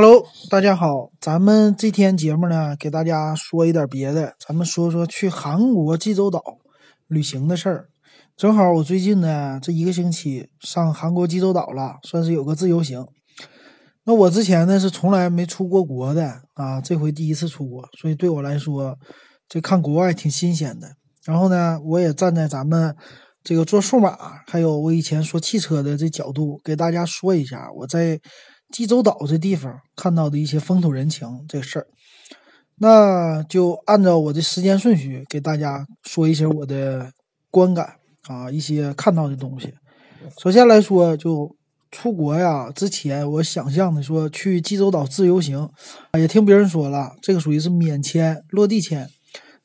Hello，大家好，咱们这天节目呢，给大家说一点别的，咱们说说去韩国济州岛旅行的事儿。正好我最近呢，这一个星期上韩国济州岛了，算是有个自由行。那我之前呢是从来没出过国的啊，这回第一次出国，所以对我来说，这看国外挺新鲜的。然后呢，我也站在咱们这个做数码，还有我以前说汽车的这角度，给大家说一下我在济州岛这地方看到的一些风土人情这事儿。那就按照我的时间顺序给大家说一些我的观感。啊，一些看到的东西。首先来说，就出国呀，之前我想象的说去济州岛自由行，也听别人说了，这个属于是免签落地签。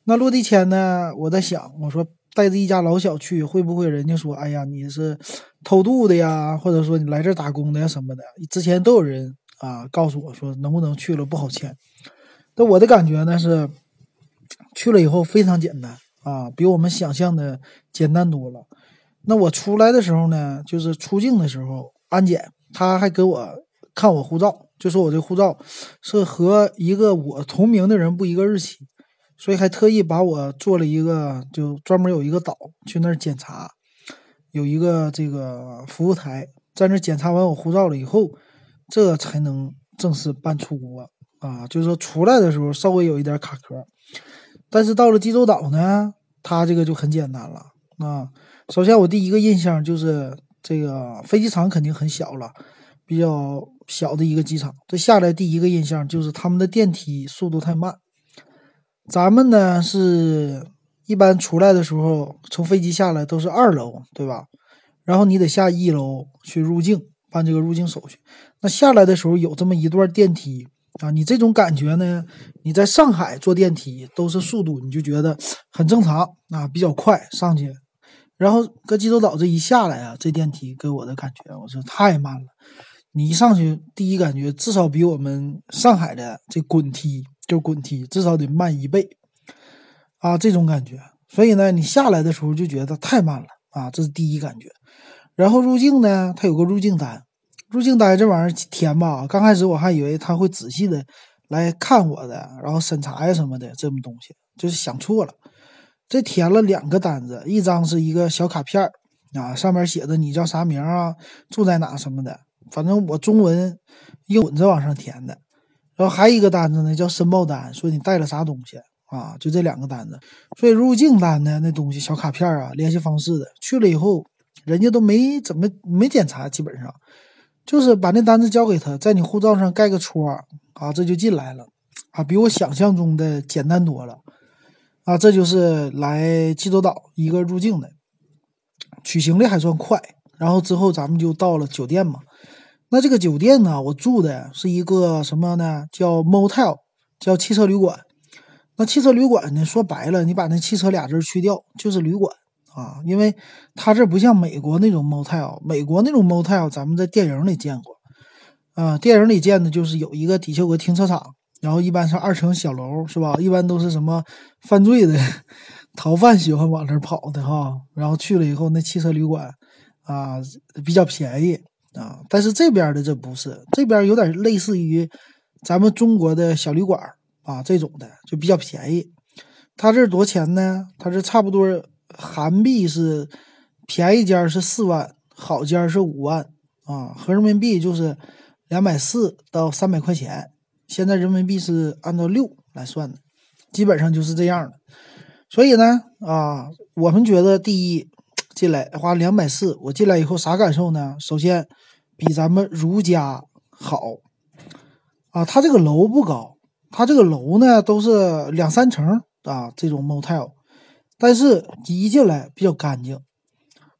那落地签呢，我在想，我说带着一家老小去，会不会人家说，哎呀，你是偷渡的呀，或者说你来这打工的呀什么的？之前都有人啊告诉我说，能不能去了不好签。但我的感觉呢是，去了以后非常简单。啊，比我们想象的简单多了。那我出来的时候呢，就是出境的时候安检，他还给我看我护照，就说我这护照是和一个我同名的人不一个日期，所以还特意把我做了一个，就专门有一个岛去那儿检查，有一个这个服务台在那检查完我护照了以后，这才能正式办出国啊。就是说出来的时候稍微有一点卡壳。但是到了济州岛呢，它这个就很简单了啊。首先，我第一个印象就是这个飞机场肯定很小了，比较小的一个机场。这下来第一个印象就是他们的电梯速度太慢。咱们呢是一般出来的时候从飞机下来都是二楼，对吧？然后你得下一楼去入境办这个入境手续。那下来的时候有这么一段电梯。啊，你这种感觉呢？你在上海坐电梯都是速度，你就觉得很正常啊，比较快上去。然后搁济州岛这一下来啊，这电梯给我的感觉，我说太慢了。你一上去，第一感觉至少比我们上海的这滚梯，就滚梯至少得慢一倍啊，这种感觉。所以呢，你下来的时候就觉得太慢了啊，这是第一感觉。然后入境呢，它有个入境单。入境单这玩意儿填吧，刚开始我还以为他会仔细的来看我的，然后审查呀什么的，这么东西就是想错了。这填了两个单子，一张是一个小卡片儿啊，上面写的你叫啥名啊，住在哪什么的，反正我中文英文着往上填的。然后还一个单子呢，叫申报单，说你带了啥东西啊，就这两个单子。所以入境单呢，那东西小卡片啊，联系方式的，去了以后人家都没怎么没检查，基本上。就是把那单子交给他，在你护照上盖个戳啊，这就进来了啊，比我想象中的简单多了啊。这就是来济州岛一个入境的，取行李还算快。然后之后咱们就到了酒店嘛。那这个酒店呢，我住的是一个什么呢？叫 motel，叫汽车旅馆。那汽车旅馆呢，说白了，你把那汽车俩字去掉，就是旅馆。啊，因为它这不像美国那种 motel，美国那种 motel 咱们在电影里见过，啊，电影里见的就是有一个底下有个停车场，然后一般是二层小楼，是吧？一般都是什么犯罪的 逃犯喜欢往那儿跑的哈，然后去了以后那汽车旅馆啊比较便宜啊，但是这边的这不是，这边有点类似于咱们中国的小旅馆啊这种的就比较便宜，他这多钱呢？他这差不多。韩币是便宜间是四万，好间是五万啊，合人民币就是两百四到三百块钱。现在人民币是按照六来算的，基本上就是这样的。所以呢，啊，我们觉得第一进来花两百四，我进来以后啥感受呢？首先比咱们如家好啊，它这个楼不高，它这个楼呢都是两三层啊，这种 motel。但是一进来比较干净。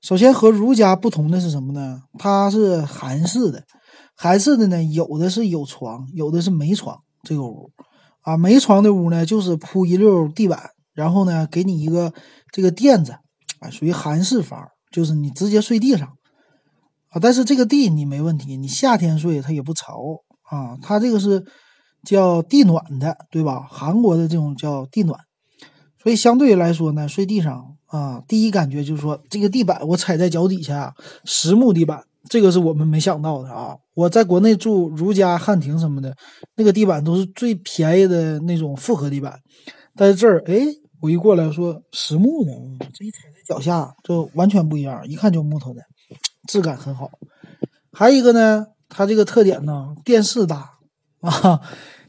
首先和如家不同的是什么呢？它是韩式的，韩式的呢，有的是有床，有的是没床。这个屋啊，没床的屋呢，就是铺一溜地板，然后呢，给你一个这个垫子，啊，属于韩式房，就是你直接睡地上啊。但是这个地你没问题，你夏天睡它也不潮啊。它这个是叫地暖的，对吧？韩国的这种叫地暖。所以相对来说呢，睡地上啊，第一感觉就是说这个地板我踩在脚底下，实木地板这个是我们没想到的啊！我在国内住如家、汉庭什么的，那个地板都是最便宜的那种复合地板，但是这儿，哎，我一过来说实木的，这一踩在脚下就完全不一样，一看就木头的，质感很好。还有一个呢，它这个特点呢，电视大 啊。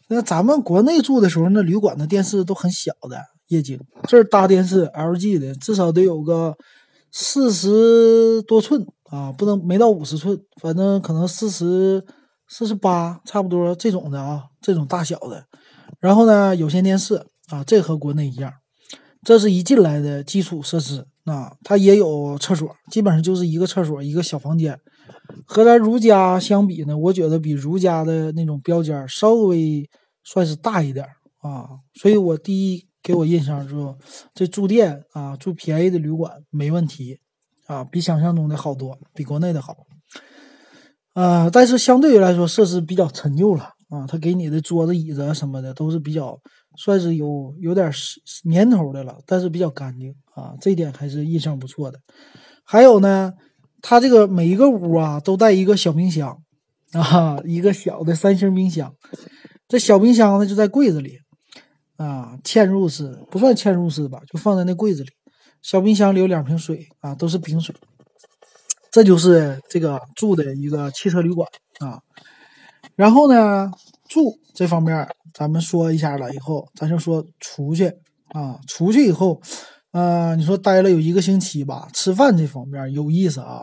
那咱们国内住的时候，那旅馆的电视都很小的液晶，这儿大电视 LG 的，至少得有个四十多寸啊，不能没到五十寸，反正可能四十四十八差不多这种的啊，这种大小的。然后呢，有线电视啊，这和国内一样，这是一进来的基础设施啊，它也有厕所，基本上就是一个厕所一个小房间。和咱如家相比呢，我觉得比如家的那种标间稍微算是大一点啊，所以我第一给我印象就这住店啊，住便宜的旅馆没问题啊，比想象中的好多，比国内的好啊。但是相对于来说，设施比较陈旧了啊，他给你的桌子椅子什么的都是比较算是有有点年头的了，但是比较干净啊，这点还是印象不错的。还有呢。它这个每一个屋啊都带一个小冰箱，啊，一个小的三星冰箱。这小冰箱呢就在柜子里，啊，嵌入式不算嵌入式吧，就放在那柜子里。小冰箱里有两瓶水啊，都是冰水。这就是这个住的一个汽车旅馆啊。然后呢，住这方面咱们说一下了，以后咱就说出去啊，出去以后，呃，你说待了有一个星期吧，吃饭这方面有意思啊。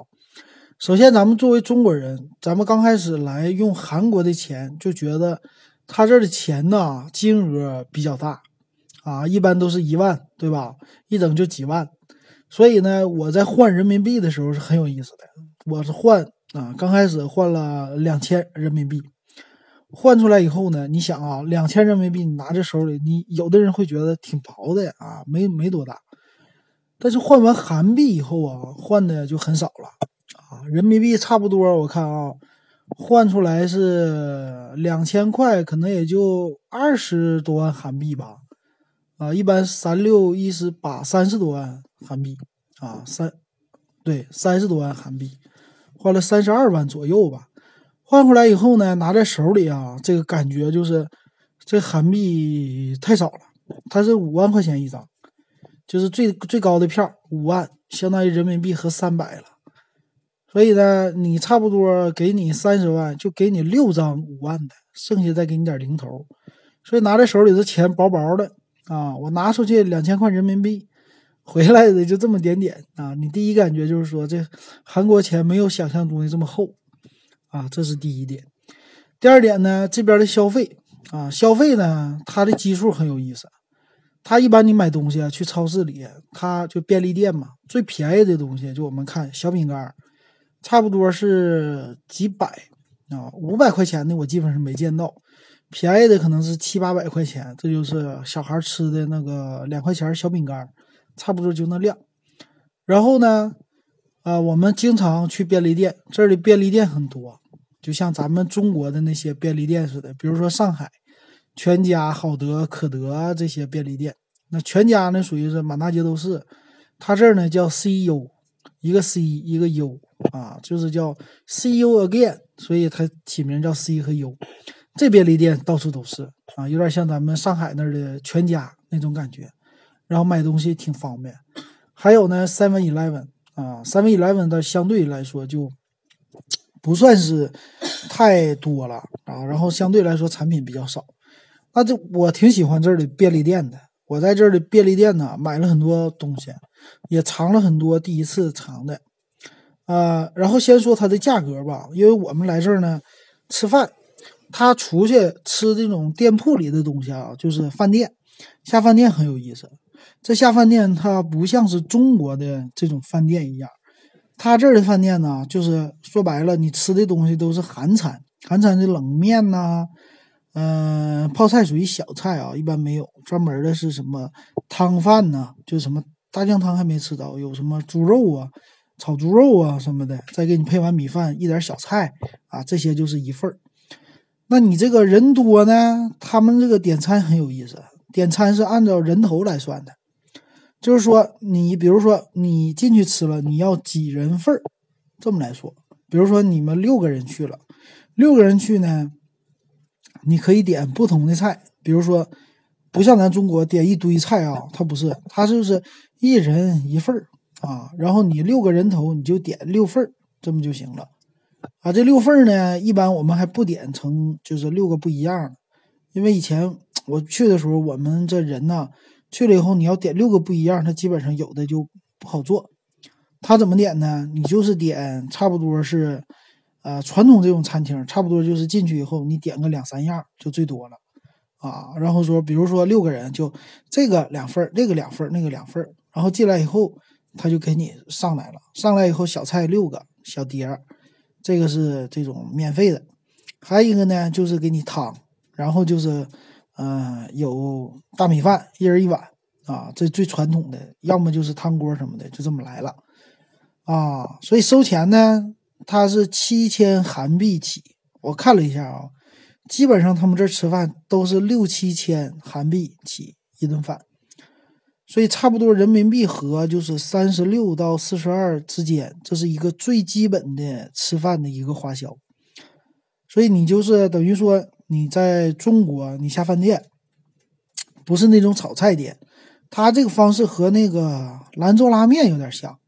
首先，咱们作为中国人，咱们刚开始来用韩国的钱，就觉得他这儿的钱呢金额比较大，啊，一般都是一万，对吧？一整就几万。所以呢，我在换人民币的时候是很有意思的。我是换啊，刚开始换了两千人民币，换出来以后呢，你想啊，两千人民币你拿在手里，你有的人会觉得挺薄的啊，没没多大。但是换完韩币以后啊，换的就很少了。人民币差不多，我看啊，换出来是两千块，可能也就二十多万韩币吧。啊，一般三六一十八，三十多万韩币啊，三对三十多万韩币，换了三十二万左右吧。换回来以后呢，拿在手里啊，这个感觉就是这韩币太少了。它是五万块钱一张，就是最最高的票五万，相当于人民币合三百了。所以呢，你差不多给你三十万，就给你六张五万的，剩下再给你点零头。所以拿在手里的钱薄薄的啊，我拿出去两千块人民币，回来的就这么点点啊。你第一感觉就是说，这韩国钱没有想象中的这么厚啊，这是第一点。第二点呢，这边的消费啊，消费呢，它的基数很有意思。它一般你买东西啊，去超市里，它就便利店嘛，最便宜的东西就我们看小饼干。差不多是几百啊，五百块钱的我基本上没见到，便宜的可能是七八百块钱，这就是小孩吃的那个两块钱小饼干，差不多就那量。然后呢，啊，我们经常去便利店，这里便利店很多，就像咱们中国的那些便利店似的，比如说上海全家、好德、可德这些便利店。那全家呢，属于是满大街都是，他这儿呢叫 CU，一个 C 一个 U。啊，就是叫 See you again，所以它起名叫 C 和 U。这便利店到处都是啊，有点像咱们上海那儿的全家那种感觉，然后买东西挺方便。还有呢，Seven Eleven 啊，Seven Eleven 的相对来说就不算是太多了啊，然后相对来说产品比较少。那这我挺喜欢这儿的便利店的，我在这儿的便利店呢买了很多东西，也尝了很多第一次尝的。呃，然后先说它的价格吧，因为我们来这儿呢吃饭，他出去吃这种店铺里的东西啊，就是饭店下饭店很有意思。这下饭店它不像是中国的这种饭店一样，他这儿的饭店呢，就是说白了，你吃的东西都是韩餐，韩餐的冷面呐，嗯，泡菜属于小菜啊，一般没有专门的是什么汤饭呐，就什么大酱汤还没吃到，有什么猪肉啊。炒猪肉啊什么的，再给你配碗米饭，一点小菜啊，这些就是一份儿。那你这个人多呢，他们这个点餐很有意思，点餐是按照人头来算的，就是说你比如说你进去吃了，你要几人份儿，这么来说，比如说你们六个人去了，六个人去呢，你可以点不同的菜，比如说不像咱中国点一堆菜啊，它不是，它就是一人一份儿啊，然后你六个人头你就点六份儿，这么就行了啊。这六份儿呢，一般我们还不点成就是六个不一样的，因为以前我去的时候，我们这人呢去了以后，你要点六个不一样，它基本上有的就不好做。他怎么点呢？你就是点差不多是，呃，传统这种餐厅差不多就是进去以后你点个两三样就最多了，啊，然后说比如说六个人就这个两份那个两份那个两份然后进来以后他就给你上来了，上来以后小菜六个小碟这个是这种免费的，还有一个呢就是给你汤，然后就是，嗯，有大米饭一人一碗啊，这最传统的，要么就是汤锅什么的，就这么来了。啊，所以收钱呢，它是七千韩币起。我看了一下啊，基本上他们这吃饭都是六七千韩币起一顿饭，所以差不多人民币和就是三十六到四十二之间，这是一个最基本的吃饭的一个花销。所以你就是等于说你在中国你下饭店，不是那种炒菜店，他这个方式和那个兰州拉面有点像。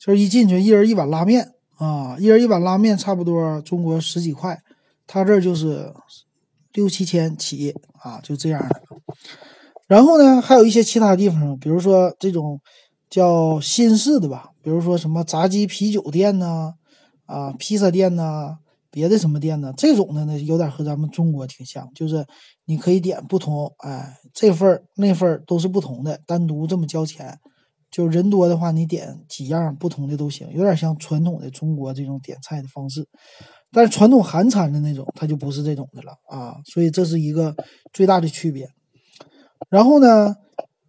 就是一进去，一人一碗拉面啊，一人一碗拉面，差不多中国十几块，他这就是六七千起啊，就这样的。然后呢，还有一些其他地方，比如说这种叫新式的吧，比如说什么炸鸡啤酒店呐，啊，披萨店呐，别的什么店呢，这种的呢，有点和咱们中国挺像，就是你可以点不同，哎，这份儿那份儿都是不同的，单独这么交钱。就人多的话，你点几样不同的都行，有点像传统的中国这种点菜的方式。但是传统韩餐的那种，它就不是这种的了啊。所以这是一个最大的区别。然后呢，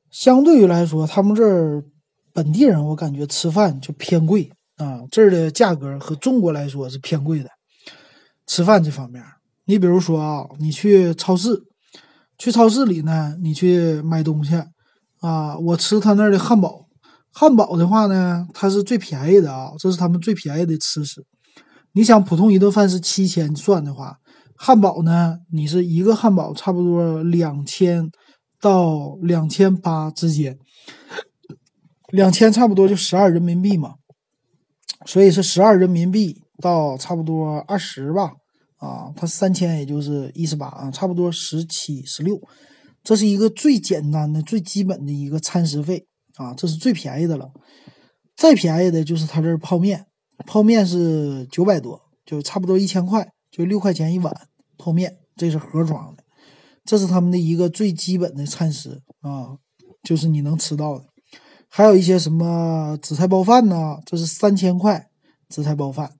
相对于来说，他们这儿本地人我感觉吃饭就偏贵啊，这儿的价格和中国来说是偏贵的。吃饭这方面，你比如说啊，你去超市，去超市里呢，你去买东西啊，我吃他那儿的汉堡。汉堡的话呢，它是最便宜的啊，这是他们最便宜的吃食。你想，普通一顿饭是七千算的话，汉堡呢，你是一个汉堡差不多两千到两千八之间，两千差不多就十二人民币嘛，所以是十二人民币到差不多二十吧，啊，它三千也就是一十八啊，差不多十七十六，这是一个最简单的、最基本的一个餐食费。啊，这是最便宜的了，再便宜的就是他这儿泡面，泡面是九百多，就差不多一千块，就六块钱一碗泡面，这是盒装的，这是他们的一个最基本的餐食啊，就是你能吃到的。还有一些什么紫菜包饭呢？这是三千块紫菜包饭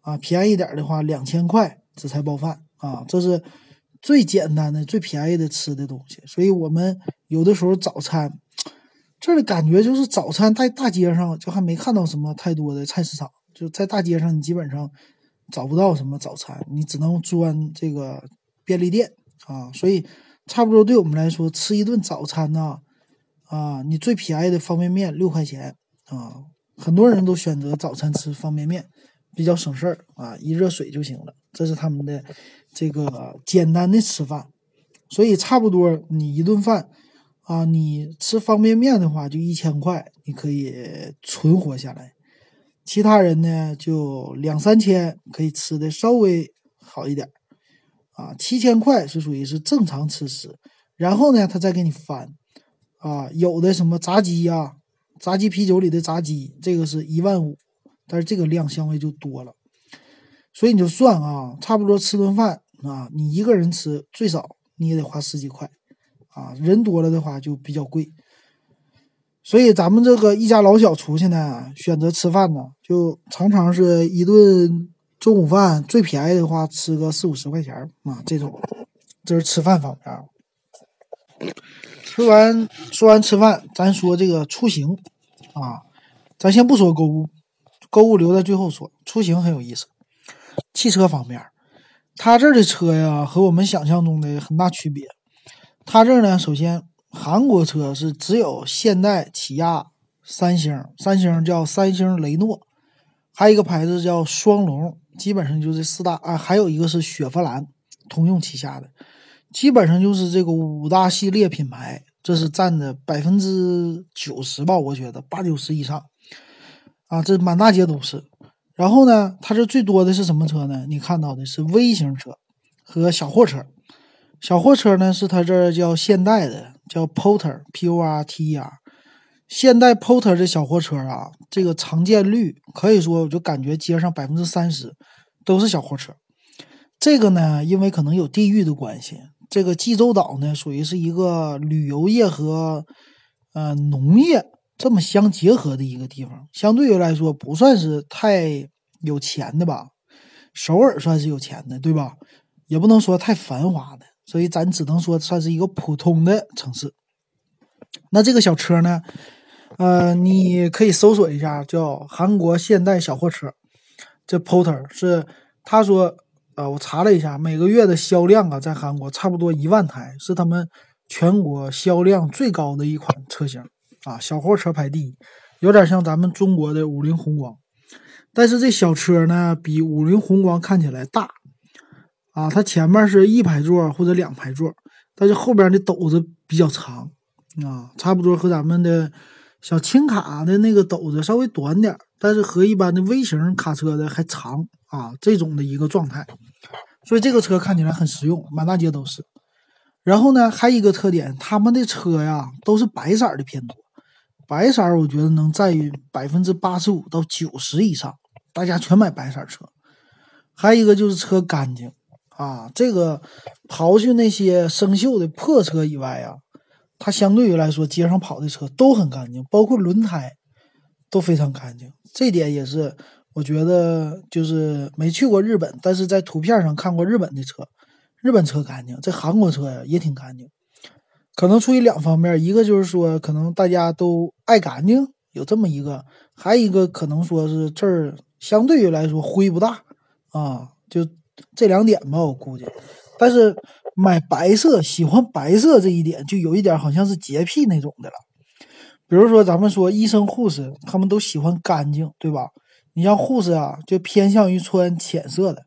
啊，便宜点的话两千块紫菜包饭啊，这是最简单的、最便宜的吃的东西。所以我们有的时候早餐。这的感觉就是早餐在大街上就还没看到什么太多的菜市场，就在大街上你基本上找不到什么早餐，你只能钻这个便利店啊。所以差不多对我们来说吃一顿早餐呢，啊，你最便宜的方便面六块钱啊，很多人都选择早餐吃方便面，比较省事儿啊，一热水就行了。这是他们的这个简单的吃饭，所以差不多你一顿饭。啊，你吃方便面的话，就一千块，你可以存活下来。其他人呢，就两三千可以吃的稍微好一点。啊，七千块是属于是正常吃食，然后呢，他再给你翻。啊，有的什么炸鸡呀，炸鸡啤酒里的炸鸡，这个是一万五，但是这个量相对就多了。所以你就算啊，差不多吃顿饭啊，你一个人吃最少你也得花十几块。啊，人多了的话就比较贵，所以咱们这个一家老小出去呢，选择吃饭呢，就常常是一顿中午饭最便宜的话，吃个四五十块钱啊，这种，这是吃饭方面。吃完说完吃饭，咱说这个出行啊，咱先不说购物，购物留在最后说。出行很有意思，汽车方面，他这儿的车呀，和我们想象中的很大区别。他这儿呢，首先韩国车是只有现代、起亚、三星，三星叫三星雷诺，还有一个牌子叫双龙基本上就这四大啊，还有一个是雪佛兰，通用旗下的，基本上就是这个五大系列品牌，这是占的百分之九十吧，我觉得八九十以上啊，这满大街都是。然后呢，它这最多的是什么车呢？你看到的是微型车和小货车。小货车呢是它这叫现代的，叫 Porter，P O R T E R。现代 Porter 这小货车啊，这个常见率可以说，我就感觉街上百分之三十都是小货车。这个呢，因为可能有地域的关系，这个济州岛呢属于是一个旅游业和呃农业。这么相结合的一个地方，相对于来说不算是太有钱的吧。首尔算是有钱的，对吧？也不能说太繁华的，所以咱只能说算是一个普通的城市。那这个小车呢？呃，你可以搜索一下，叫韩国现代小货车。这 Porter 是他说，呃，我查了一下，每个月的销量啊，在韩国差不多一万台，是他们全国销量最高的一款车型。啊，小货车排第一，有点像咱们中国的五菱宏光，但是这小车呢，比五菱宏光看起来大，啊，它前面是一排座或者两排座，但是后边的斗子比较长，啊，差不多和咱们的小轻卡的那个斗子稍微短点，但是和一般的微型卡车的还长，啊，这种的一个状态，所以这个车看起来很实用，满大街都是。然后呢，还有一个特点，他们的车呀都是白色的偏多。白色，我觉得能占于百分之八十五到九十以上，大家全买白色车。还有一个就是车干净啊，这个刨去那些生锈的破车以外啊，它相对于来说街上跑的车都很干净，包括轮胎都非常干净。这点也是我觉得就是没去过日本，但是在图片上看过日本的车，日本车干净，这韩国车呀也挺干净。可能出于两方面，一个就是说，可能大家都爱干净，有这么一个；还有一个可能说是这儿相对于来说灰不大啊，就这两点吧，我估计。但是买白色，喜欢白色这一点，就有一点好像是洁癖那种的了。比如说咱们说医生护士，他们都喜欢干净，对吧？你像护士啊，就偏向于穿浅色的、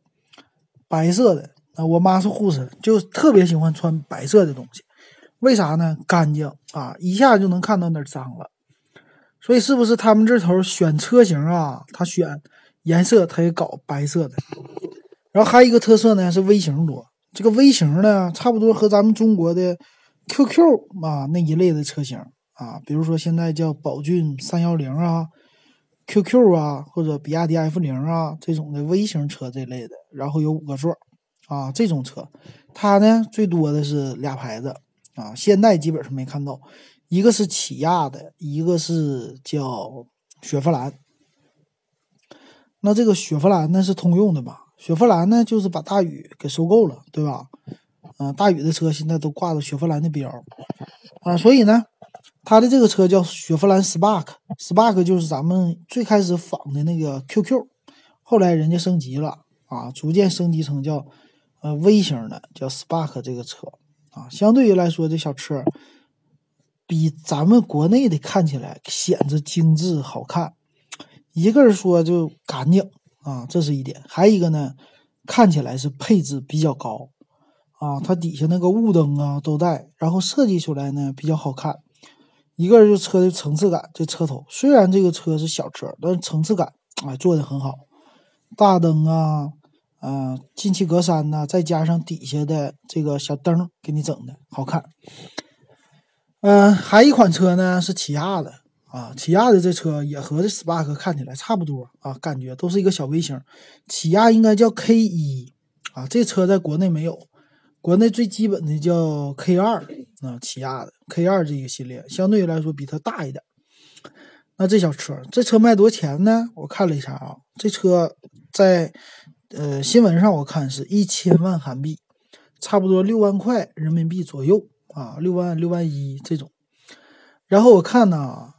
白色的。啊，我妈是护士，就特别喜欢穿白色的东西。为啥呢？干净啊，一下就能看到哪儿脏了。所以是不是他们这头选车型啊？他选颜色，他也搞白色的。然后还有一个特色呢，是微型多。这个微型呢，差不多和咱们中国的 QQ 啊那一类的车型啊，比如说现在叫宝骏三幺零啊、QQ 啊，或者比亚迪 F 零啊这种的微型车这类的，然后有五个座啊这种车，它呢最多的是俩牌子。啊，现在基本上没看到，一个是起亚的，一个是叫雪佛兰。那这个雪佛兰呢是通用的吧？雪佛兰呢就是把大宇给收购了，对吧？嗯，大宇的车现在都挂着雪佛兰的标啊，所以呢，它的这个车叫雪佛兰 Spark，Spark 就是咱们最开始仿的那个 QQ，后来人家升级了啊，逐渐升级成叫呃微型的叫 Spark 这个车。啊，相对于来说，这小车比咱们国内的看起来显得精致好看。一个人说就干净啊，这是一点；还一个呢，看起来是配置比较高啊，它底下那个雾灯啊都带，然后设计出来呢比较好看。一个是车的层次感，这车头虽然这个车是小车，但是层次感啊做的很好，大灯啊。嗯，进气格栅呢，再加上底下的这个小灯，给你整的好看。嗯，还一款车呢是起亚的啊，起亚的这车也和这 Spark 看起来差不多啊，感觉都是一个小微型。起亚应该叫 K 一啊，这车在国内没有，国内最基本的叫 K 二啊，起亚的 K 二这个系列相对来说比它大一点。那这小车，这车卖多少钱呢？我看了一下啊，这车在。呃，新闻上我看是一千万韩币，差不多六万块人民币左右啊，六万六万一这种。然后我看呢，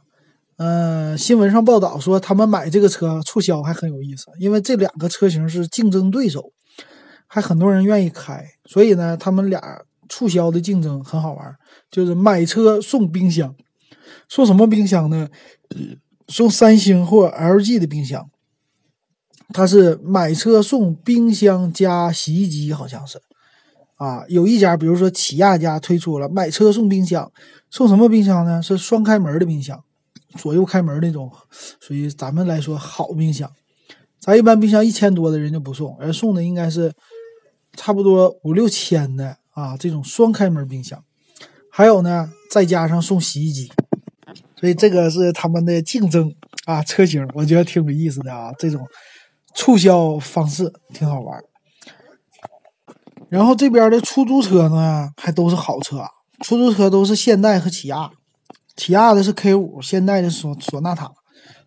呃，新闻上报道说他们买这个车促销还很有意思，因为这两个车型是竞争对手，还很多人愿意开，所以呢，他们俩促销的竞争很好玩，就是买车送冰箱，送什么冰箱呢？送三星或 LG 的冰箱。它是买车送冰箱加洗衣机，好像是啊。有一家，比如说起亚家推出了买车送冰箱，送什么冰箱呢？是双开门的冰箱，左右开门那种，属于咱们来说好冰箱。咱一般冰箱一千多的人就不送，而送的应该是差不多五六千的啊，这种双开门冰箱。还有呢，再加上送洗衣机，所以这个是他们的竞争啊车型，我觉得挺有意思的啊，这种促销方式挺好玩。然后这边的出租车呢，还都是好车，出租车都是现代和起亚，起亚的是 K 五，现代的索索纳塔，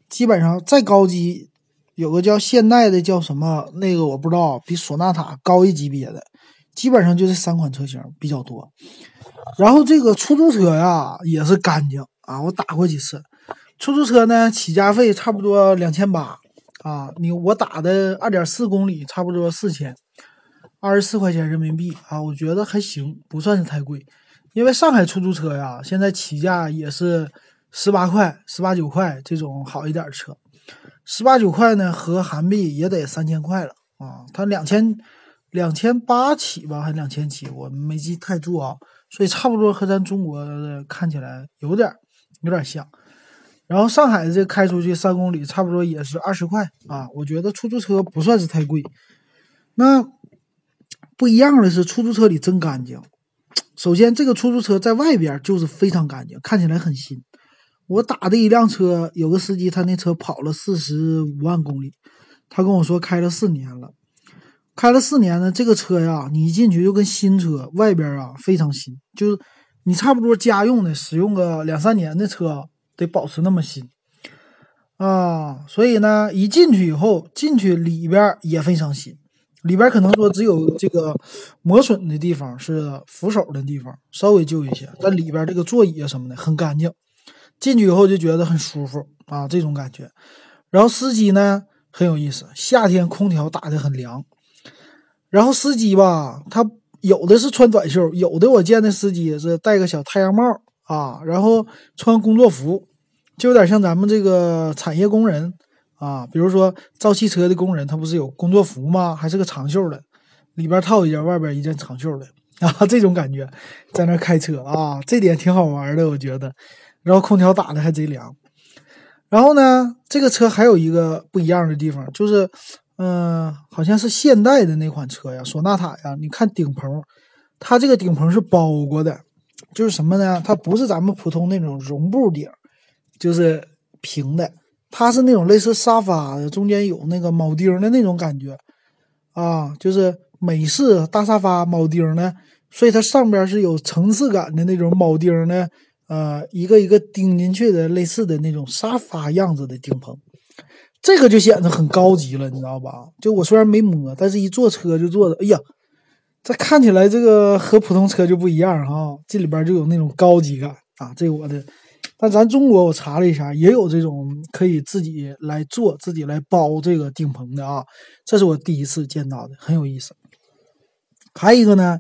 基本上再高级。有个叫现代的，叫什么？那个我不知道，比索纳塔高一级别的，基本上就这三款车型比较多。然后这个出租车呀也是干净啊，我打过几次。出租车呢，起价费差不多两千八啊，你我打的二点四公里，差不多四千，二十四块钱人民币啊，我觉得还行，不算是太贵。因为上海出租车呀，现在起价也是十八块、十八九块这种好一点的车。十八九块呢，合韩币也得三千块了啊！它两千两千八起吧，还两千起，我没记太住啊。所以差不多和咱中国的看起来有点有点像。然后上海这开出去三公里，差不多也是二十块啊。我觉得出租车不算是太贵。那不一样的是，出租车里真干净。首先，这个出租车在外边就是非常干净，看起来很新。我打的一辆车，有个司机，他那车跑了四十五万公里，他跟我说开了四年了，开了四年呢，这个车呀，你一进去就跟新车，外边啊非常新，就是你差不多家用的使用个两三年的车得保持那么新啊，所以呢，一进去以后，进去里边也非常新，里边可能说只有这个磨损的地方是扶手的地方稍微旧一些，但里边这个座椅啊什么的很干净。进去以后就觉得很舒服啊，这种感觉。然后司机呢很有意思，夏天空调打得很凉。然后司机吧，他有的是穿短袖，有的我见的司机是戴个小太阳帽啊，然后穿工作服，就有点像咱们这个产业工人啊。比如说造汽车的工人，他不是有工作服吗？还是个长袖的，里边套一件，外边一件长袖的 啊，这种感觉在那开车啊，这点挺好玩的，我觉得。然后空调打的还贼凉，然后呢，这个车还有一个不一样的地方，就是，嗯，好像是现代的那款车呀，索纳塔呀，你看顶棚，它这个顶棚是包过的，就是什么呢？它不是咱们普通那种绒布顶，就是平的，它是那种类似沙发的，中间有那个铆钉的那种感觉，啊，就是美式大沙发铆钉的，所以它上边是有层次感的那种铆钉的。呃，一个一个钉进去的，类似的那种沙发样子的顶棚，这个就显得很高级了，你知道吧？就我虽然没摸，但是一坐车就坐的，哎呀，这看起来这个和普通车就不一样哈，这里边就有那种高级感啊。这我的，但咱中国我查了一下，也有这种可以自己来做、自己来包这个顶棚的啊，这是我第一次见到的，很有意思。还有一个呢，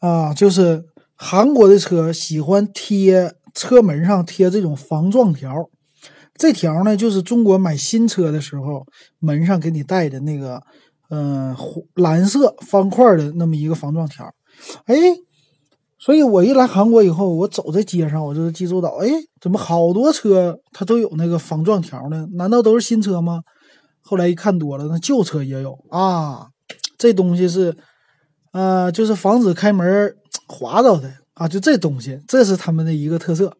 啊，就是。韩国的车喜欢贴车门上贴这种防撞条，这条呢就是中国买新车的时候门上给你带的那个，嗯，蓝色方块的那么一个防撞条。哎，所以我一来韩国以后，我走在街上，我就是济州岛，哎，怎么好多车它都有那个防撞条呢？难道都是新车吗？后来一看多了，那旧车也有啊。这东西是，呃，就是防止开门。划着的啊，就这东西，这是他们的一个特色。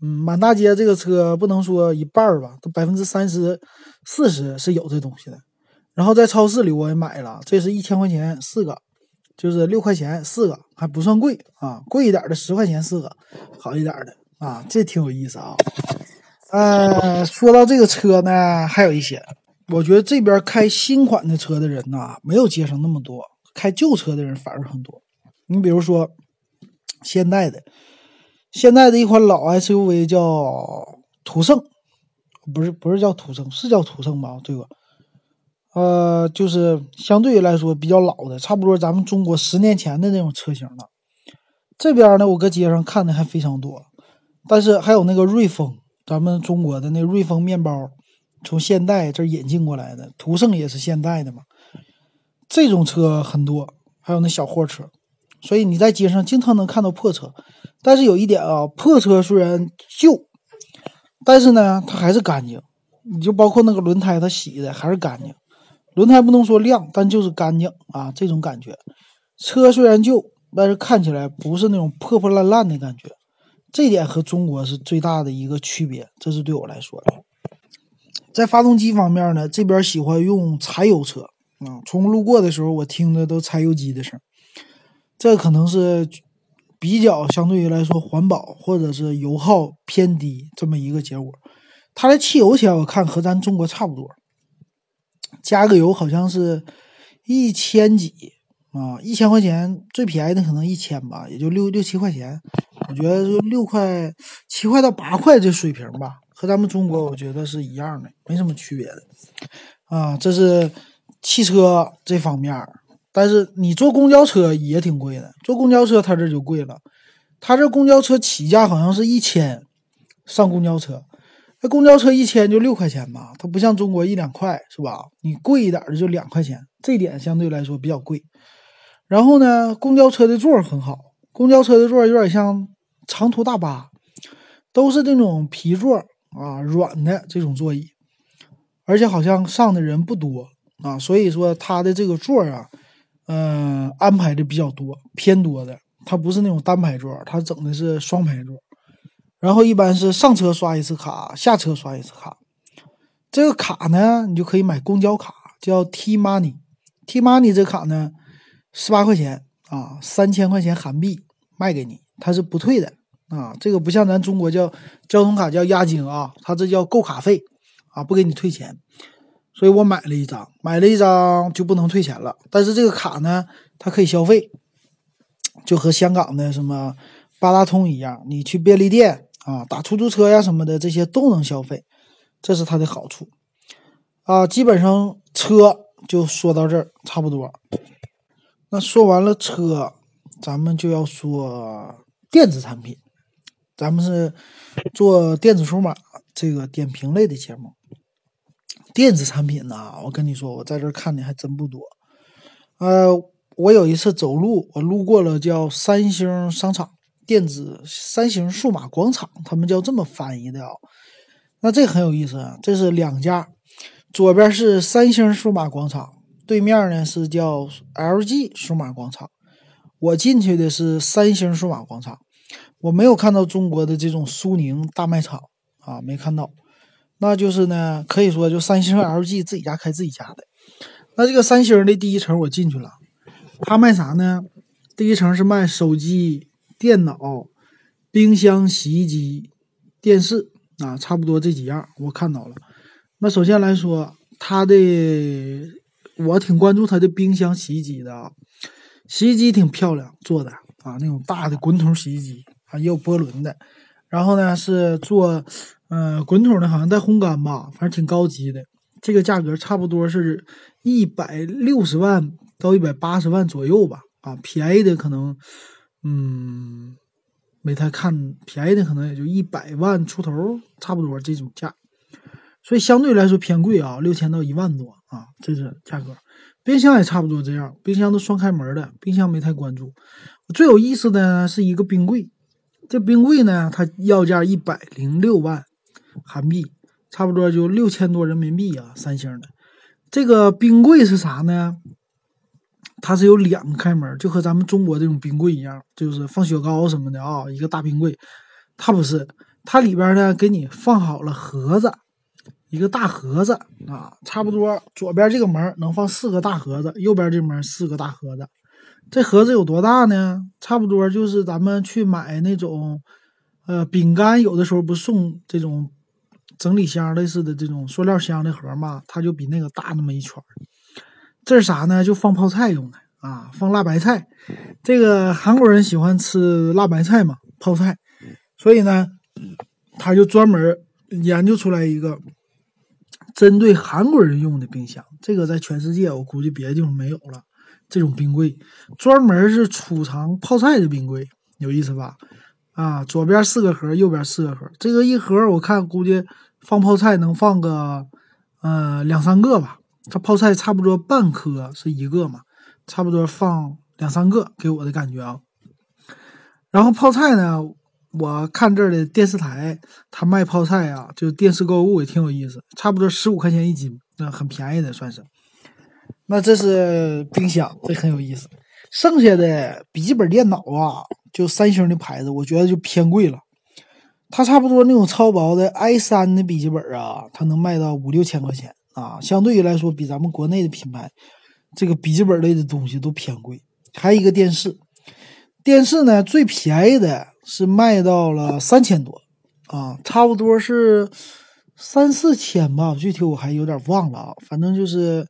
嗯，满大街这个车不能说一半吧，都百分之三十、四十是有这东西的。然后在超市里我也买了，这是一千块钱四个，就是六块钱四个，还不算贵啊。贵一点的十块钱四个，好一点的啊，这挺有意思啊。呃，说到这个车呢，还有一些，我觉得这边开新款的车的人呐，没有街上那么多，开旧车的人反而很多。你比如说。现代的，现代的一款老 SUV 叫途胜，不是不是叫途胜，是叫途胜吧？对吧，呃，就是相对来说比较老的，差不多咱们中国十年前的那种车型了。这边呢，我搁街上看的还非常多，但是还有那个瑞风，咱们中国的那瑞风面包，从现代这引进过来的，途胜也是现代的嘛。这种车很多，还有那小货车，所以你在街上经常能看到破车。但是有一点啊，破车虽然旧，但是呢，它还是干净。你就包括那个轮胎，它洗的还是干净。轮胎不能说亮，但就是干净啊，这种感觉。车虽然旧，但是看起来不是那种破破烂烂的感觉。这点和中国是最大的一个区别，这是对我来说的。在发动机方面呢，这边喜欢用柴油车啊。从路过的时候，我听的都柴油机的声，这可能是比较相对于来说环保，或者是油耗偏低这么一个结果。它的汽油钱我看和咱中国差不多，加个油好像是一千几。啊，一千块钱最便宜的可能一千吧，也就六六七块钱。我觉得就六块七块到八块这水平吧，和咱们中国我觉得是一样的，没什么区别的。啊，这是汽车这方面，但是你坐公交车也挺贵的，坐公交车它这就贵了，它这公交车起价好像是一千，上公交车，那公交车一千就六块钱吧，它不像中国一两块是吧？你贵一点的就两块钱，这点相对来说比较贵。然后呢，公交车的座很好，公交车的座有点像长途大巴，都是那种皮座啊，软的这种座椅，而且好像上的人不多啊，所以说它的这个座啊，嗯，安排的比较多，偏多的，它不是那种单排座，它整的是双排座，然后一般是上车刷一次卡，下车刷一次卡，这个卡呢，你就可以买公交卡，叫 T Money，T Money 这卡呢。十八块钱啊，三千块钱韩币卖给你，它是不退的啊。这个不像咱中国叫交通卡叫押金啊，它这叫购卡费啊，不给你退钱。所以我买了一张，买了一张就不能退钱了。但是这个卡呢，它可以消费，就和香港的什么八达通一样，你去便利店啊、打出租车呀什么的，这些都能消费，这是它的好处啊。基本上车就说到这儿，差不多。那说完了车，咱们就要说电子产品。咱们是做电子数码这个点评类的节目。电子产品呢，我跟你说，我在这看的还真不多。呃，我有一次走路，我路过了叫三星商场电子三星数码广场，他们叫这么翻译的啊。那这很有意思啊，这是两家，左边是三星数码广场。对面呢是叫 LG 数码广场，我进去的是三星数码广场，我没有看到中国的这种苏宁大卖场啊，没看到。那就是呢，可以说就三星 LG 自己家开自己家的。那这个三星的第一层我进去了，他卖啥呢？第一层是卖手机、电脑、冰箱、洗衣机、电视啊，差不多这几样我看到了。那首先来说，它的。我挺关注它的冰箱、洗衣机的啊，洗衣机挺漂亮做的啊，那种大的滚筒洗衣机啊，也有波轮的。然后呢是做，嗯，滚筒的，好像带烘干吧，反正挺高级的。这个价格差不多是一百六十万到一百八十万左右吧，啊，便宜的可能，嗯，没太看，便宜的可能也就一百万出头，差不多这种价。所以相对来说偏贵啊，六千到一万多啊，这是价格。冰箱也差不多这样，冰箱都双开门的，冰箱没太关注。最有意思的是一个冰柜，这冰柜呢它要价一百零六万韩币，差不多就六千多人民币啊。三星的这个冰柜是啥呢？它是有两个开门，就和咱们中国这种冰柜一样，就是放雪糕什么的啊，一个大冰柜。它不是，它里边呢给你放好了盒子。一个大盒子啊，差不多左边这个门能放四个大盒子，右边这门四个大盒子。这盒子有多大呢？差不多就是咱们去买那种，呃，饼干，有的时候不送这种整理箱类似的这种塑料箱的盒嘛，它就比那个大那么一圈。这是啥呢？就放泡菜用的啊，放辣白菜。这个韩国人喜欢吃辣白菜嘛，泡菜，所以呢，他就专门研究出来一个。针对韩国人用的冰箱，这个在全世界我估计别的地方没有了。这种冰柜专门是储藏泡菜的冰柜，有意思吧？啊，左边四个盒，右边四个盒。这个一盒我看估计放泡菜能放个呃，两三个吧。它泡菜差不多半颗是一个嘛，差不多放两三个，给我的感觉啊。然后泡菜呢，我看这儿的电视台，他卖泡菜啊，就电视购物也挺有意思，差不多十五块钱一斤，那很便宜的算是。那这是冰箱，这很有意思。剩下的笔记本电脑啊，就三星的牌子，我觉得就偏贵了。它差不多那种超薄的 i 三的笔记本啊，它能卖到五六千块钱啊。相对于来说，比咱们国内的品牌，这个笔记本类的东西都偏贵。还有一个电视，电视呢最便宜的是卖到了三千多啊，差不多是三四千吧，具体我还有点忘了啊。反正就是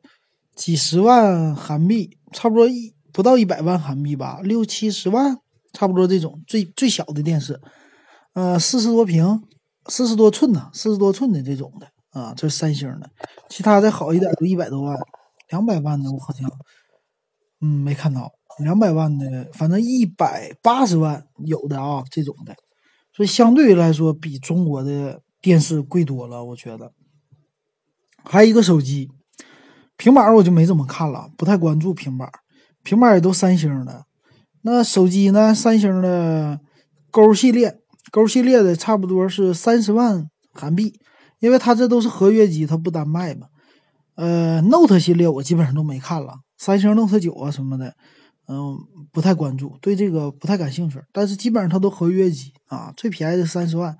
几十万韩币，差不多一不到一百万韩币吧，六七十万，差不多这种最最小的电视。呃，四十多平，四十多寸呢，四十多寸的这种的啊，这是三星的，其他的好一点都一百多万，两百万的我好像，嗯，没看到，两百万的，反正一百八十万有的啊，这种的，所以相对来说，比中国的电视贵多了，我觉得。还有一个手机，平板我就没怎么看了，不太关注平板，平板也都三星的，那手机呢，三星的勾系列。勾系列的差不多是三十万韩币，因为它这都是合约机，它不单卖嘛。呃，Note 系列我基本上都没看了，三星 Note 九啊什么的，嗯，不太关注，对这个不太感兴趣。但是基本上它都合约机啊，最便宜的三十万，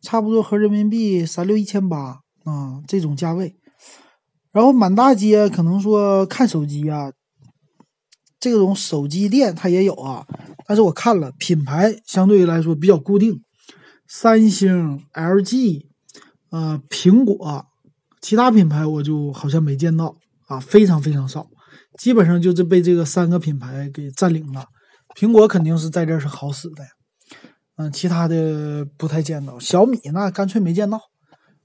差不多合人民币三六一千八啊这种价位。然后满大街可能说看手机啊，这种手机店它也有啊，但是我看了品牌相对于来说比较固定。三星、LG，呃，苹果，其他品牌我就好像没见到啊，非常非常少，基本上就是被这个三个品牌给占领了。苹果肯定是在这儿是好使的，嗯，其他的不太见到。小米那干脆没见到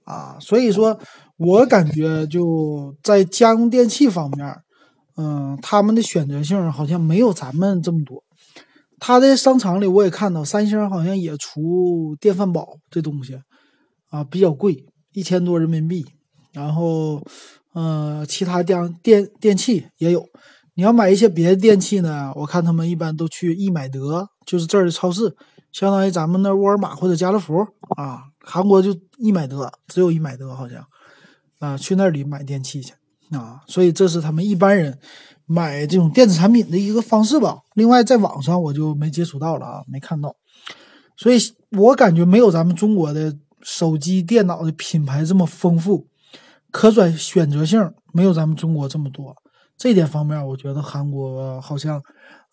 啊，所以说我感觉就在家用电器方面，嗯，他们的选择性好像没有咱们这么多。他的商场里我也看到，三星好像也出电饭煲这东西，啊，比较贵，一千多人民币。然后，呃，其他电电电器也有。你要买一些别的电器呢，我看他们一般都去易买得，就是这儿的超市，相当于咱们那沃尔玛或者家乐福啊。韩国就易买得，只有易买得好像，啊，去那里买电器去啊。所以这是他们一般人。买这种电子产品的一个方式吧。另外，在网上我就没接触到了啊，没看到，所以我感觉没有咱们中国的手机、电脑的品牌这么丰富，可转选择性没有咱们中国这么多。这点方面，我觉得韩国好像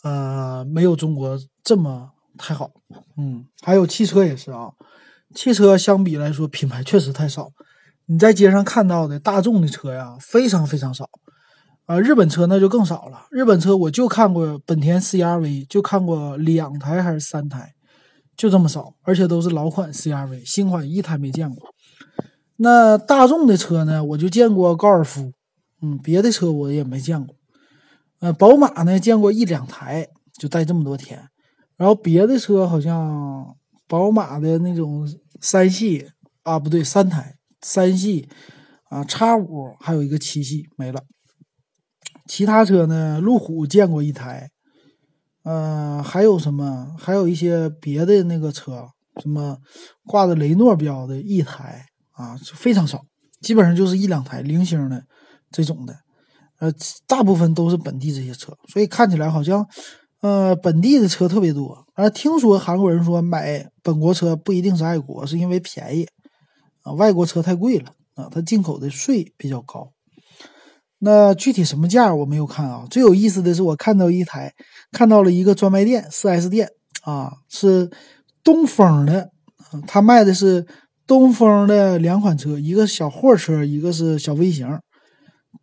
呃没有中国这么太好。嗯，还有汽车也是啊，汽车相比来说品牌确实太少。你在街上看到的大众的车呀，非常非常少。啊，日本车那就更少了。日本车我就看过本田 CRV，就看过两台还是三台，就这么少，而且都是老款 CRV，新款一台没见过。那大众的车呢，我就见过高尔夫，嗯，别的车我也没见过。呃，宝马呢见过一两台，就带这么多天。然后别的车好像宝马的那种三系啊，不对，三台三系啊，叉五还有一个七系没了。其他车呢？路虎见过一台，嗯，还有什么？还有一些别的那个车，什么挂着雷诺标的一台啊，非常少，基本上就是一两台零星的这种的，呃，大部分都是本地这些车，所以看起来好像，呃，本地的车特别多。而听说韩国人说买本国车不一定是爱国，是因为便宜啊，外国车太贵了啊，它进口的税比较高。那具体什么价我没有看啊。最有意思的是，我看到一台，看到了一个专卖店四 S 店啊，是东风的，他卖的是东风的两款车，一个小货车，一个是小微型，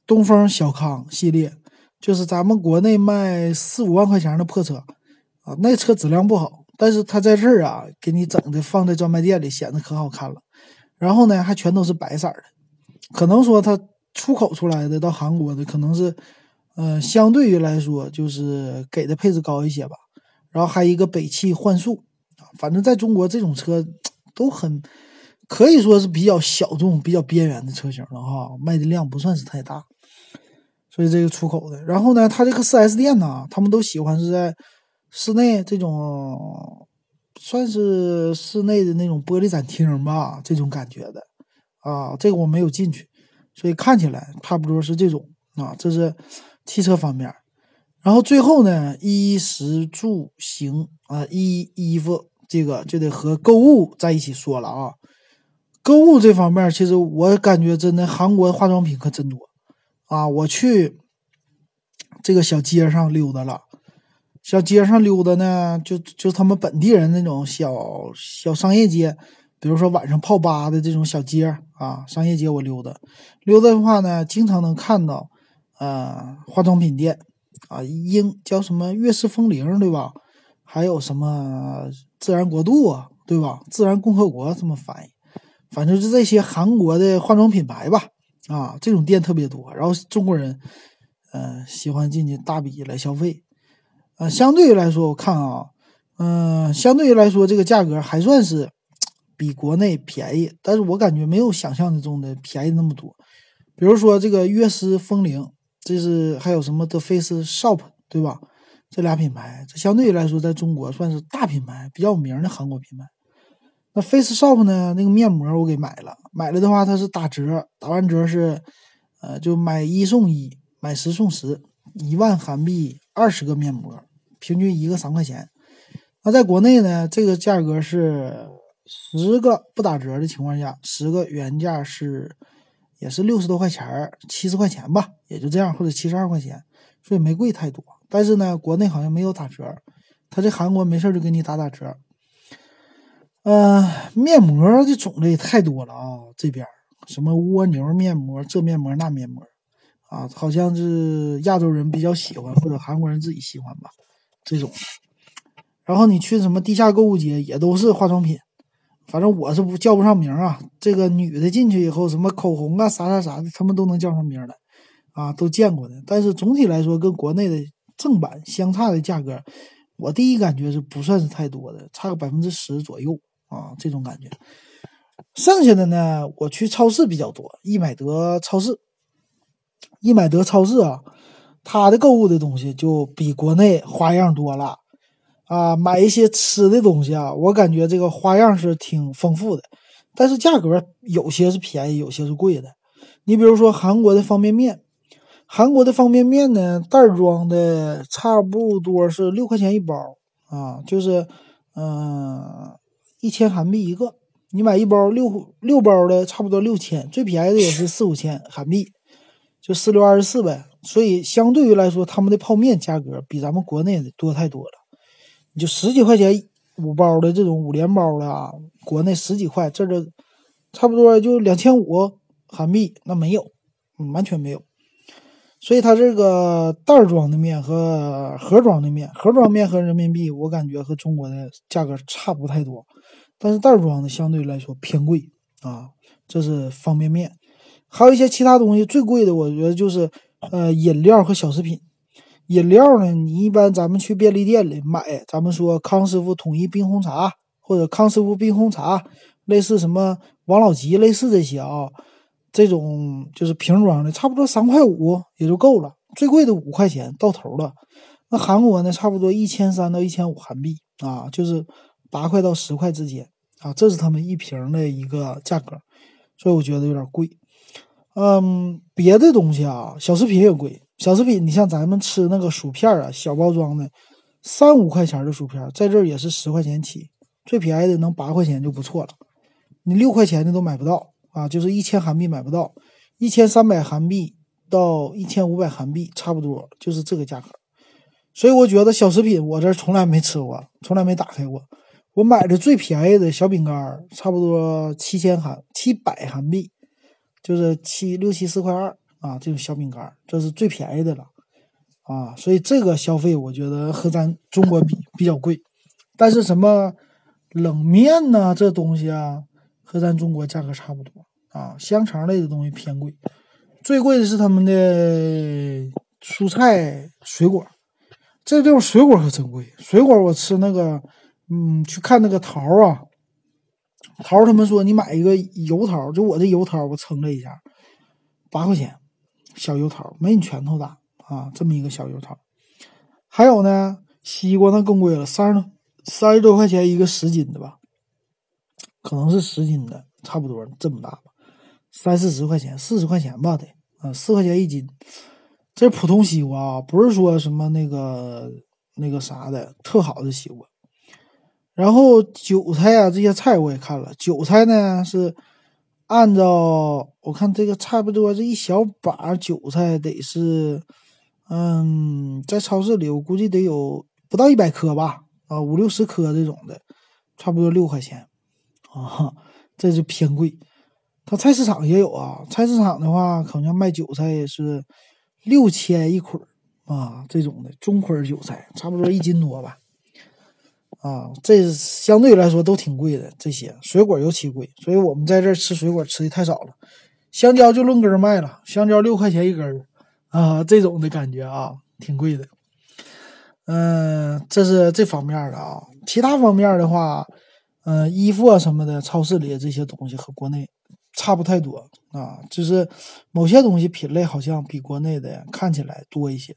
东风小康系列，就是咱们国内卖四五万块钱的破车啊，那车质量不好，但是他在这儿啊，给你整的放在专卖店里显得可好看了，然后呢，还全都是白色的，可能说他。出口出来的到韩国的可能是，呃，相对于来说就是给的配置高一些吧。然后还有一个北汽幻速啊，反正在中国这种车都很可以说是比较小众、比较边缘的车型了哈，卖的量不算是太大。所以这个出口的，然后呢，它这个 4S 店呢，他们都喜欢是在室内这种，算是室内的那种玻璃展厅吧，这种感觉的啊。这个我没有进去，所以看起来差不多是这种啊。这是汽车方面，然后最后呢，衣食住行啊，衣衣服这个就得和购物在一起说了啊。购物这方面，其实我感觉真的韩国化妆品可真多。啊，我去这个小街上溜达了，小街上溜达呢，就就他们本地人那种小小商业街，比如说晚上泡吧的这种小街啊，商业街我溜达，溜达的话呢，经常能看到，呃，化妆品店啊，英叫什么悦诗风铃对吧？还有什么自然国度啊，对吧？自然共和国这么翻译，反正是这些韩国的化妆品牌吧。啊，这种店特别多，然后中国人，嗯，喜欢进去大笔来消费，呃，相对于来说，我看啊，嗯，相对于来说，这个价格还算是比国内便宜，但是我感觉没有想象中的便宜那么多。比如说这个悦诗风铃，这是还有什么 The Face Shop，对吧？这俩品牌，这相对来说，在中国算是大品牌，比较有名的韩国品牌。那 Face Shop 呢？那个面膜我给买了，买了的话它是打折，打完折是，呃，就买一送一，买十送十，一万韩币二十个面膜，平均一个三块钱。那在国内呢，这个价格是十个不打折的情况下，十个原价是也是六十多块钱，七十块钱吧，也就这样，或者七十二块钱，所以没贵太多。但是呢，国内好像没有打折，他这韩国没事就给你打打折。呃，面膜的种类太多了啊！这边什么蜗牛面膜，这面膜那面膜，啊，好像是亚洲人比较喜欢，或者韩国人自己喜欢吧，这种。然后你去什么地下购物街，也都是化妆品，反正我是不叫不上名啊。这个女的进去以后，什么口红啊，啥啥啥的，他们都能叫上名来，啊，都见过的。但是总体来说，跟国内的正版相差的价格，我第一感觉是不算是太多的，差个百分之十左右。啊，这种感觉。剩下的呢，我去超市比较多，易买得超市。易买得超市啊，它的购物的东西就比国内花样多了啊。买一些吃的东西啊，我感觉这个花样是挺丰富的，但是价格有些是便宜，有些是贵的。你比如说韩国的方便面，韩国的方便面呢，袋装的差不多是六块钱一包啊，就是嗯。一千韩币一个，你买一包六六包的，差不多六千，最便宜的也是四五千韩币，就四六二十四呗。所以相对于来说，他们的泡面价格比咱们国内的多太多了。你就十几块钱五包的这种五连包的啊，国内十几块，这这差不多就两千五韩币，那没有，完全没有。所以它这个袋装的面和盒装的面，盒装面和人民币，我感觉和中国的价格差不太多。但是袋装的相对来说偏贵啊，这是方便面，还有一些其他东西最贵的，我觉得就是呃饮料和小食品。饮料呢，你一般咱们去便利店里买，咱们说康师傅统一冰红茶或者康师傅冰红茶，类似什么王老吉类似这些啊，这种就是瓶装的，差不多三块五也就够了，最贵的五块钱到头了。那韩国呢，差不多一千三到一千五韩币啊，就是。八块到十块之间啊，这是他们一瓶的一个价格，所以我觉得有点贵。嗯，别的东西啊，小食品也贵。小食品，你像咱们吃那个薯片啊，小包装的，三五块钱的薯片，在这儿也是十块钱起，最便宜的能八块钱就不错了。你六块钱的都买不到啊，就是一千韩币买不到，一千三百韩币到一千五百韩币差不多，就是这个价格。所以我觉得小食品我这从来没吃过，从来没打开过。我买的最便宜的小饼干，差不多七千韩七百韩币，就是七六七四块二啊，这种小饼干，这是最便宜的了啊。所以这个消费我觉得和咱中国比比较贵，但是什么冷面呐，这东西啊，和咱中国价格差不多啊。香肠类的东西偏贵，最贵的是他们的蔬菜水果，这地方水果可真贵，水果我吃那个。嗯，去看那个桃啊，桃他们说你买一个油桃，就我这油桃，我称了一下，八块钱，小油桃没你拳头大啊，这么一个小油桃。还有呢，西瓜那更贵了，三十多三十多块钱一个十斤的吧，可能是十斤的，差不多这么大吧，三四十块钱，四十块钱吧得啊，四块钱一斤。这普通西瓜啊，不是说什么那个那个啥的特好的西瓜。然后韭菜啊，这些菜我也看了。韭菜呢是按照我看这个差不多这一小把韭菜得是，嗯，在超市里我估计得有不到一百颗吧，啊五六十颗这种的，差不多六块钱，啊，这就偏贵。它菜市场也有啊，菜市场的话好像卖韭菜也是六千一捆啊，这种的中捆韭菜差不多一斤多吧。啊，这相对来说都挺贵的，这些水果尤其贵，所以我们在这吃水果吃的太少了。香蕉就论根卖了，香蕉六块钱一根儿啊，这种的感觉啊，挺贵的。嗯，这是这方面的啊，其他方面的话，嗯，衣服啊什么的，超市里这些东西和国内差不太多啊，就是某些东西品类好像比国内的看起来多一些，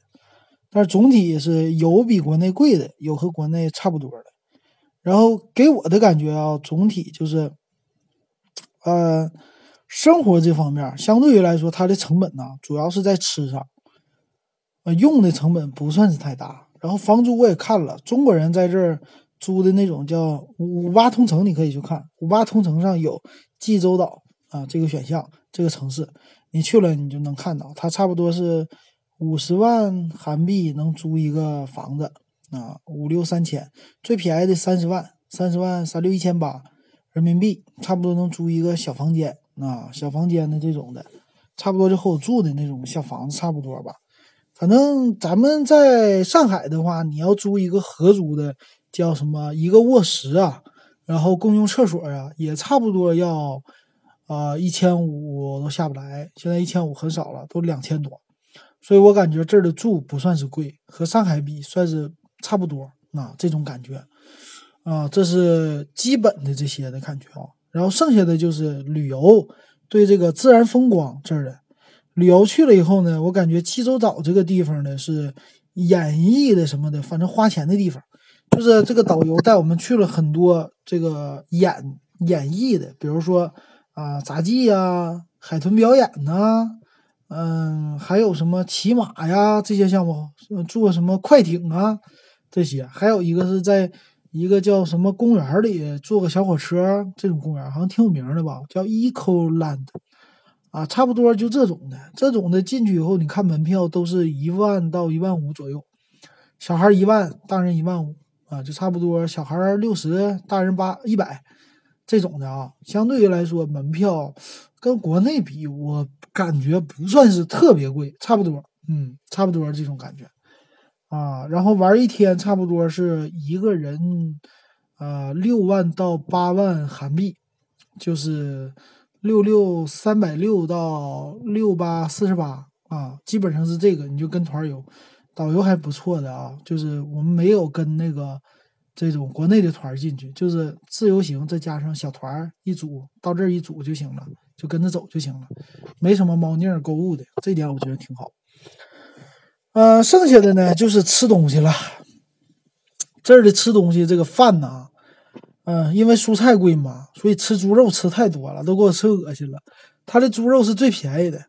但是总体是有比国内贵的，有和国内差不多的。然后给我的感觉啊，总体就是，呃，生活这方面相对于来说，它的成本呢，主要是在吃上，呃，用的成本不算是太大。然后房租我也看了，中国人在这儿租的那种叫五八同城，你可以去看五八同城上有济州岛啊这个选项，这个城市你去了你就能看到，它差不多是五十万韩币能租一个房子。啊，五六三千，最便宜的三十万，三十万三六一千八人民币，差不多能租一个小房间啊，小房间的这种的，差不多就和我住的那种小房子差不多吧。反正咱们在上海的话，你要租一个合租的，叫什么一个卧室啊，然后共用厕所啊，也差不多要啊一千五都下不来。现在一千五很少了，都两千多，所以我感觉这儿的住不算是贵，和上海比算是。差不多啊，这种感觉啊，这是基本的这些的感觉啊。然后剩下的就是旅游，对这个自然风光这儿的旅游去了以后呢，我感觉济州岛这个地方呢是演绎的什么的，反正花钱的地方，就是这个导游带我们去了很多这个演演绎的，比如说啊杂技呀、海豚表演呐。嗯，还有什么骑马呀这些项目，坐什么快艇啊。这些。还有一个是在一个叫什么公园里坐个小火车，这种公园好像挺有名的吧，叫 Eco Land，啊，差不多就这种的，这种的进去以后，你看门票都是一万到一万五左右，小孩一万，大人一万五，啊，就差不多，小孩六十，大人八一百，这种的啊，相对于来说，门票跟国内比，我感觉不算是特别贵，差不多，嗯，差不多这种感觉。啊，然后玩一天差不多是一个人，呃，六万到八万韩币，就是六六三百六到六八四十八啊，基本上是这个。你就跟团游，导游还不错的啊，就是我们没有跟那个这种国内的团进去，就是自由行再加上小团一组到这一组就行了，就跟着走就行了，没什么猫腻购物的，这点我觉得挺好。呃，剩下的呢就是吃东西了。这儿的吃东西，这个饭呢，嗯，因为蔬菜贵嘛，所以吃猪肉吃太多了，都给我吃恶心了。他的猪肉是最便宜的，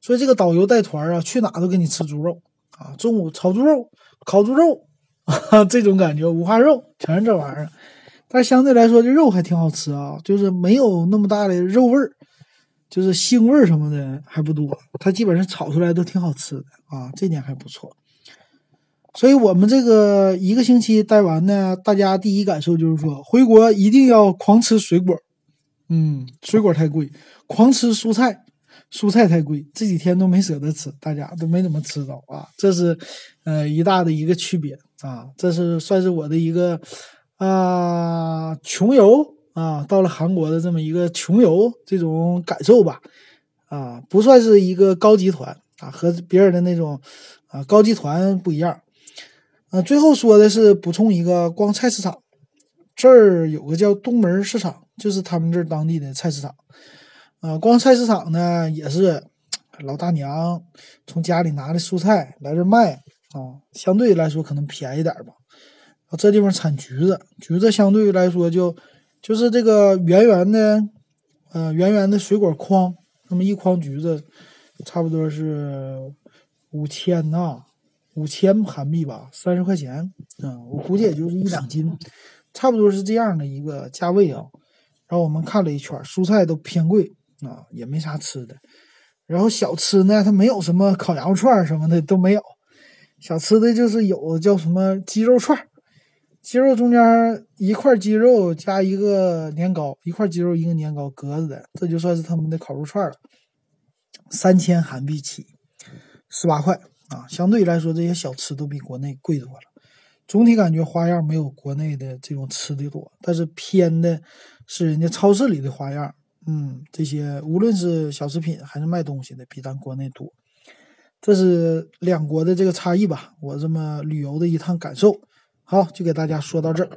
所以这个导游带团啊，去哪都给你吃猪肉啊。中午炒猪肉、烤猪肉，这种感觉，五花肉全是这玩意儿。但是相对来说，这肉还挺好吃啊，就是没有那么大的肉味儿。就是腥味儿什么的还不多，它基本上炒出来都挺好吃的啊，这点还不错。所以我们这个一个星期待完呢，大家第一感受就是说，回国一定要狂吃水果，嗯，水果太贵，狂吃蔬菜，蔬菜太贵，这几天都没舍得吃，大家都没怎么吃到啊，这是呃一大的一个区别啊，这是算是我的一个啊穷游。啊，到了韩国的这么一个穷游这种感受吧，啊，不算是一个高级团啊，和别人的那种啊高级团不一样。呃，最后说的是补充一个，逛菜市场，这儿有个叫东门市场，就是他们这儿当地的菜市场。啊，逛菜市场呢，也是老大娘从家里拿的蔬菜来这卖啊，相对来说可能便宜点吧。啊，这地方产橘子，橘子相对来说就就是这个圆圆的，呃，圆圆的水果筐，那么一筐橘子差不多是五千呐，五千韩币吧，三十块钱。嗯，我估计也就是一两斤，差不多是这样的一个价位啊。然后我们看了一圈，蔬菜都偏贵。啊，也没啥吃的，然后小吃呢，它没有什么烤羊肉串什么的都没有，小吃的就是有叫什么鸡肉串，鸡肉中间一块鸡肉加一个年糕，一块鸡肉一个年糕格子的，这就算是他们的烤肉串了，三千韩币起，十八块啊，相对来说这些小吃都比国内贵多了，总体感觉花样没有国内的这种吃的多，但是偏的是人家超市里的花样。嗯，这些无论是小食品还是卖东西的，比咱国内多，这是两国的这个差异吧。我这么旅游的一趟感受，好，就给大家说到这儿。